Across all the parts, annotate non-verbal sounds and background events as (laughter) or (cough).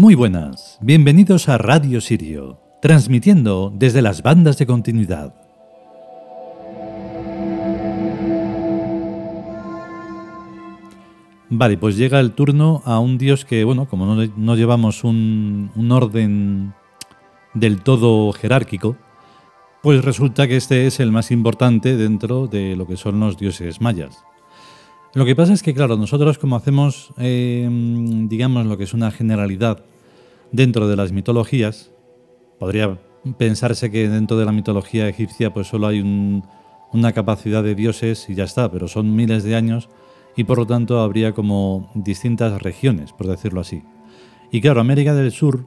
Muy buenas, bienvenidos a Radio Sirio, transmitiendo desde las bandas de continuidad. Vale, pues llega el turno a un dios que, bueno, como no, llevamos un, orden del todo jerárquico, pues resulta que este es el más importante dentro de lo que son los dioses mayas. Lo que pasa es que, claro, nosotros como hacemos, eh, digamos, lo que es una generalidad dentro de las mitologías, podría pensarse que dentro de la mitología egipcia pues solo hay una capacidad de dioses y ya está, pero son miles de años y por lo tanto habría como distintas regiones, por decirlo así. Y claro, América del Sur,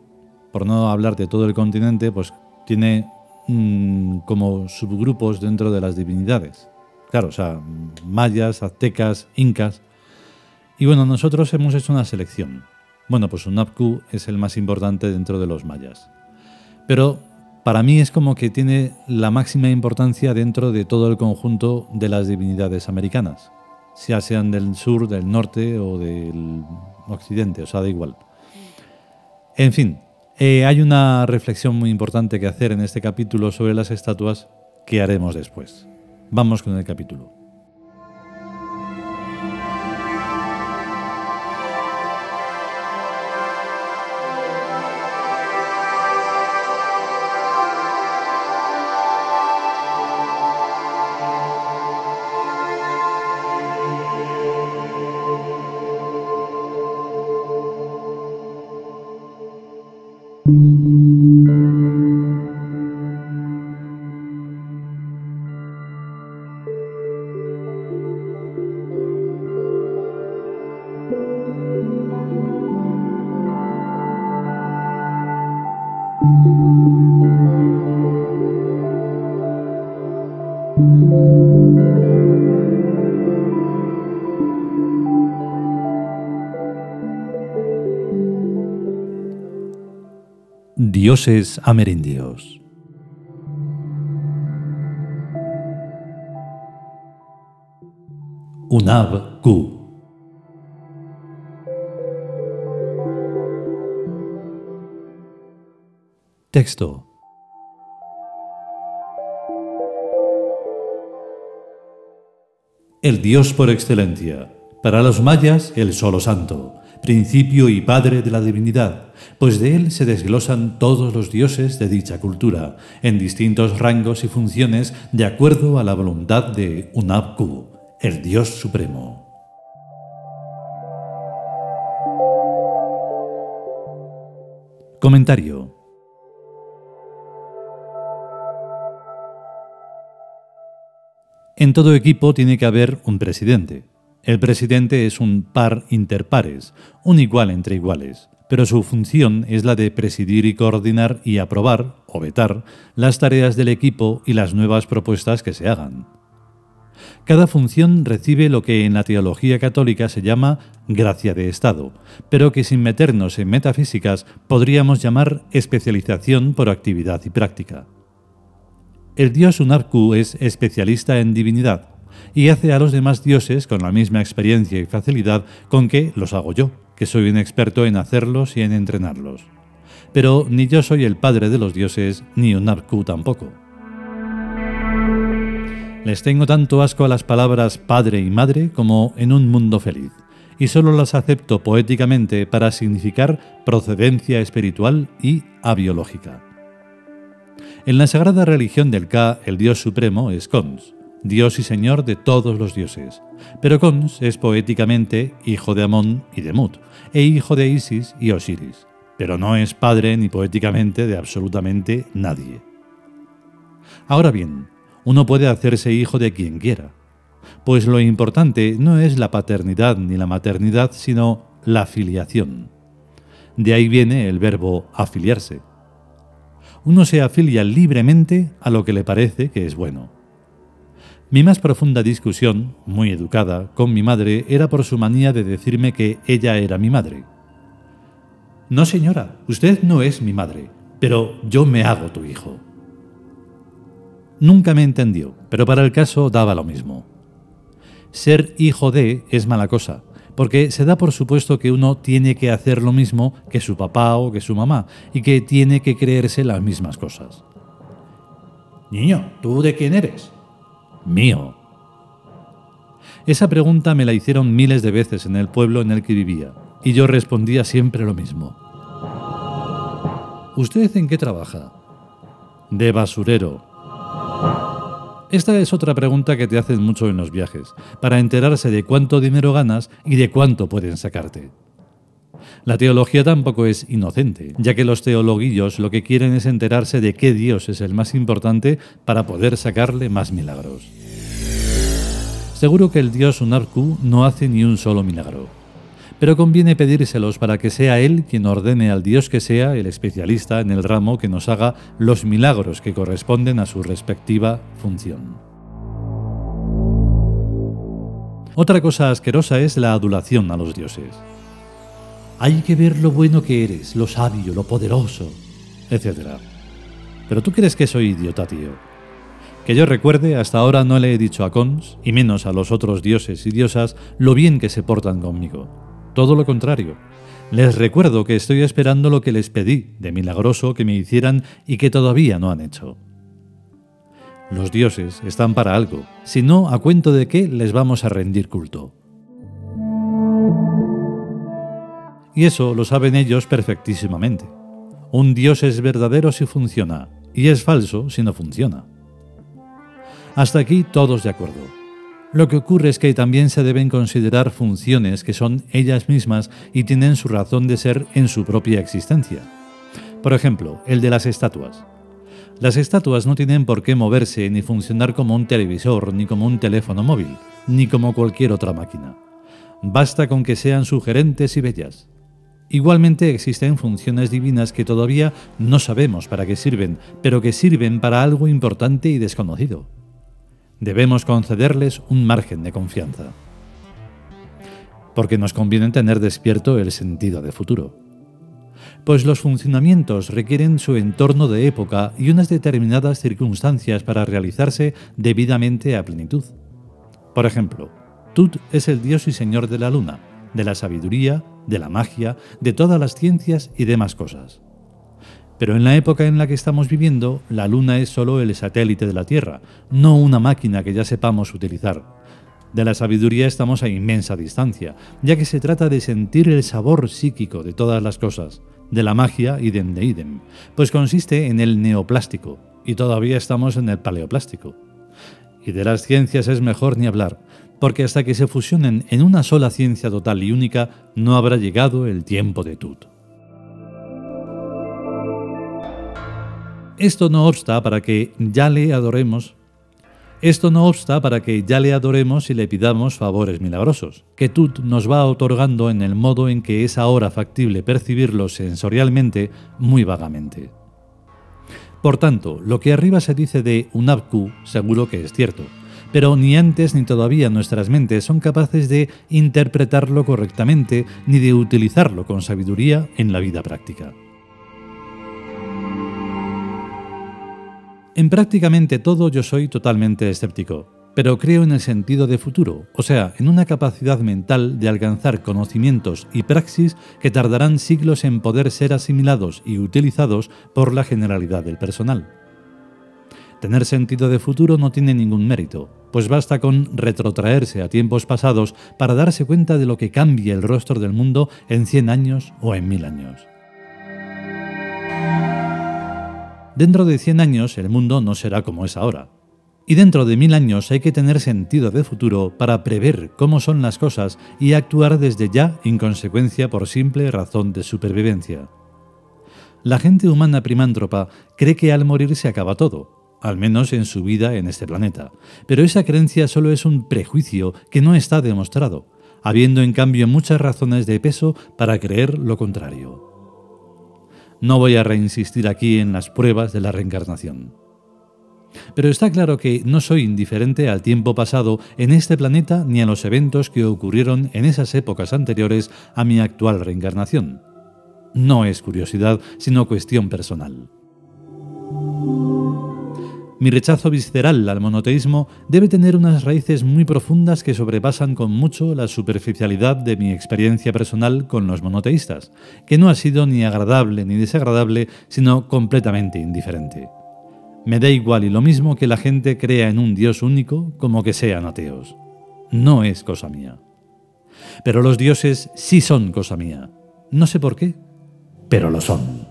por no hablar de todo el continente, pues tiene mm, como subgrupos dentro de las divinidades. Claro, o sea, mayas, aztecas, incas. Y bueno, nosotros hemos hecho una selección. Bueno, pues Unapku es el más importante dentro de los mayas. Pero para mí es como que tiene la máxima importancia dentro de todo el conjunto de las divinidades americanas, ya sean del sur, del norte o del occidente, o sea, da igual. En fin, eh, hay una reflexión muy importante que hacer en este capítulo sobre las estatuas que haremos después. Vamos con el capítulo. Dioses amerindios. Unab Q. Texto. El Dios por excelencia. Para los mayas, el solo santo principio y padre de la divinidad, pues de él se desglosan todos los dioses de dicha cultura, en distintos rangos y funciones de acuerdo a la voluntad de Unabku, el Dios Supremo. Comentario. En todo equipo tiene que haber un presidente. El presidente es un par inter pares, un igual entre iguales, pero su función es la de presidir y coordinar y aprobar, o vetar, las tareas del equipo y las nuevas propuestas que se hagan. Cada función recibe lo que en la teología católica se llama gracia de Estado, pero que sin meternos en metafísicas podríamos llamar especialización por actividad y práctica. El dios Unarku es especialista en divinidad, y hace a los demás dioses con la misma experiencia y facilidad con que los hago yo, que soy un experto en hacerlos y en entrenarlos. Pero ni yo soy el padre de los dioses, ni un Arku tampoco. Les tengo tanto asco a las palabras padre y madre como en un mundo feliz, y solo las acepto poéticamente para significar procedencia espiritual y abiológica. En la sagrada religión del Ka, el dios supremo es Kons, Dios y Señor de todos los dioses. Pero Cons es poéticamente hijo de Amón y de Mut, e hijo de Isis y Osiris, pero no es padre ni poéticamente de absolutamente nadie. Ahora bien, uno puede hacerse hijo de quien quiera, pues lo importante no es la paternidad ni la maternidad, sino la filiación. De ahí viene el verbo afiliarse. Uno se afilia libremente a lo que le parece que es bueno. Mi más profunda discusión, muy educada, con mi madre era por su manía de decirme que ella era mi madre. No, señora, usted no es mi madre, pero yo me hago tu hijo. Nunca me entendió, pero para el caso daba lo mismo. Ser hijo de es mala cosa, porque se da por supuesto que uno tiene que hacer lo mismo que su papá o que su mamá, y que tiene que creerse las mismas cosas. Niño, ¿tú de quién eres? Mío. Esa pregunta me la hicieron miles de veces en el pueblo en el que vivía, y yo respondía siempre lo mismo. ¿Usted en qué trabaja? De basurero. Esta es otra pregunta que te hacen mucho en los viajes, para enterarse de cuánto dinero ganas y de cuánto pueden sacarte. La teología tampoco es inocente, ya que los teologuillos lo que quieren es enterarse de qué Dios es el más importante para poder sacarle más milagros. Seguro que el Dios Unarku no hace ni un solo milagro, pero conviene pedírselos para que sea Él quien ordene al Dios que sea el especialista en el ramo que nos haga los milagros que corresponden a su respectiva función. Otra cosa asquerosa es la adulación a los dioses. Hay que ver lo bueno que eres, lo sabio, lo poderoso, etc. Pero tú crees que soy idiota, tío. Que yo recuerde, hasta ahora no le he dicho a Cons, y menos a los otros dioses y diosas, lo bien que se portan conmigo. Todo lo contrario. Les recuerdo que estoy esperando lo que les pedí de milagroso que me hicieran y que todavía no han hecho. Los dioses están para algo, si no, ¿a cuento de qué les vamos a rendir culto? Y eso lo saben ellos perfectísimamente. Un dios es verdadero si funciona, y es falso si no funciona. Hasta aquí todos de acuerdo. Lo que ocurre es que también se deben considerar funciones que son ellas mismas y tienen su razón de ser en su propia existencia. Por ejemplo, el de las estatuas. Las estatuas no tienen por qué moverse ni funcionar como un televisor, ni como un teléfono móvil, ni como cualquier otra máquina. Basta con que sean sugerentes y bellas. Igualmente existen funciones divinas que todavía no sabemos para qué sirven, pero que sirven para algo importante y desconocido debemos concederles un margen de confianza. Porque nos conviene tener despierto el sentido de futuro. Pues los funcionamientos requieren su entorno de época y unas determinadas circunstancias para realizarse debidamente a plenitud. Por ejemplo, Tut es el dios y señor de la luna, de la sabiduría, de la magia, de todas las ciencias y demás cosas. Pero en la época en la que estamos viviendo, la Luna es solo el satélite de la Tierra, no una máquina que ya sepamos utilizar. De la sabiduría estamos a inmensa distancia, ya que se trata de sentir el sabor psíquico de todas las cosas, de la magia idem de idem, pues consiste en el neoplástico, y todavía estamos en el paleoplástico. Y de las ciencias es mejor ni hablar, porque hasta que se fusionen en una sola ciencia total y única, no habrá llegado el tiempo de Tut. Esto no obsta para que ya le adoremos. Esto no obsta para que ya le adoremos y le pidamos favores milagrosos, que Tut nos va otorgando en el modo en que es ahora factible percibirlo sensorialmente muy vagamente. Por tanto, lo que arriba se dice de Unabku seguro que es cierto, pero ni antes ni todavía nuestras mentes son capaces de interpretarlo correctamente ni de utilizarlo con sabiduría en la vida práctica. En prácticamente todo yo soy totalmente escéptico, pero creo en el sentido de futuro, o sea, en una capacidad mental de alcanzar conocimientos y praxis que tardarán siglos en poder ser asimilados y utilizados por la generalidad del personal. Tener sentido de futuro no tiene ningún mérito, pues basta con retrotraerse a tiempos pasados para darse cuenta de lo que cambia el rostro del mundo en 100 años o en 1000 años. Dentro de 100 años el mundo no será como es ahora. Y dentro de mil años hay que tener sentido de futuro para prever cómo son las cosas y actuar desde ya en consecuencia por simple razón de supervivencia. La gente humana primántropa cree que al morir se acaba todo, al menos en su vida en este planeta, pero esa creencia solo es un prejuicio que no está demostrado, habiendo en cambio muchas razones de peso para creer lo contrario. No voy a reinsistir aquí en las pruebas de la reencarnación. Pero está claro que no soy indiferente al tiempo pasado en este planeta ni a los eventos que ocurrieron en esas épocas anteriores a mi actual reencarnación. No es curiosidad, sino cuestión personal. Mi rechazo visceral al monoteísmo debe tener unas raíces muy profundas que sobrepasan con mucho la superficialidad de mi experiencia personal con los monoteístas, que no ha sido ni agradable ni desagradable, sino completamente indiferente. Me da igual y lo mismo que la gente crea en un Dios único como que sean ateos. No es cosa mía. Pero los dioses sí son cosa mía. No sé por qué, pero lo son.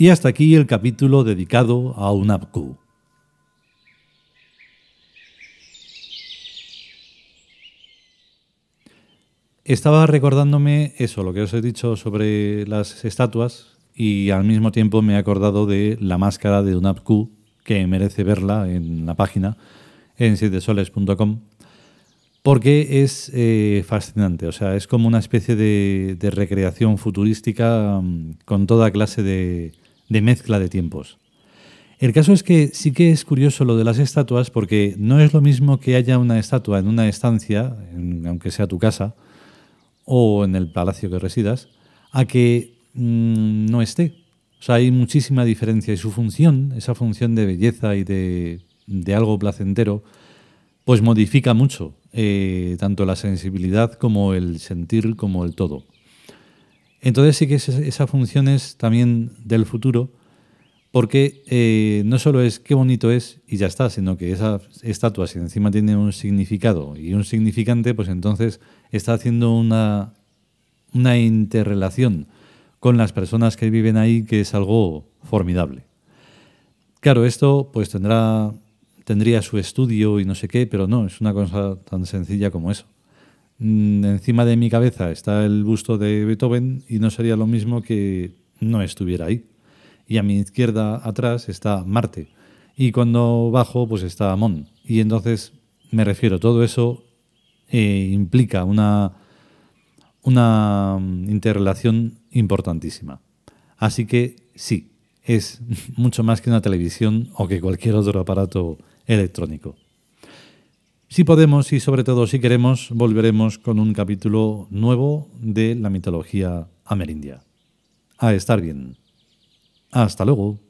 Y hasta aquí el capítulo dedicado a UNAPQ. Estaba recordándome eso, lo que os he dicho sobre las estatuas, y al mismo tiempo me he acordado de la máscara de UNAPQ, que merece verla en la página, en sietesoles.com, porque es eh, fascinante, o sea, es como una especie de recreación futurística mm, con toda clase de, de mezcla de tiempos. El caso es que sí que es curioso lo de las estatuas porque no es lo mismo que haya una estatua en una estancia, aunque sea tu casa, o en el palacio que residas, a que mm, no esté. O sea, hay muchísima diferencia y su función, esa función de belleza y de, algo placentero, pues modifica mucho eh, tanto la sensibilidad como el sentir como el todo. Entonces sí que esa función es también del futuro, porque eh, no solo es qué bonito es y ya está, sino que esa estatua, si encima tiene un significado y un significante, pues entonces está haciendo una, una interrelación con las personas que viven ahí que es algo formidable. Claro, esto pues tendrá, tendría su estudio y no sé qué, pero no, es una cosa tan sencilla como eso. Mm, encima de mi cabeza está el busto de Beethoven y no sería lo mismo que no estuviera ahí. Y a mi izquierda atrás está Marte. Y cuando bajo, pues está Amón. Y entonces me refiero, todo eso eh, implica una, una mm, interrelación importantísima. Así que sí, es (laughs) mucho más que una televisión o que cualquier otro aparato electrónico. Si podemos y sobre todo si queremos, volveremos con un capítulo nuevo de la mitología amerindia. A estar bien. Hasta luego.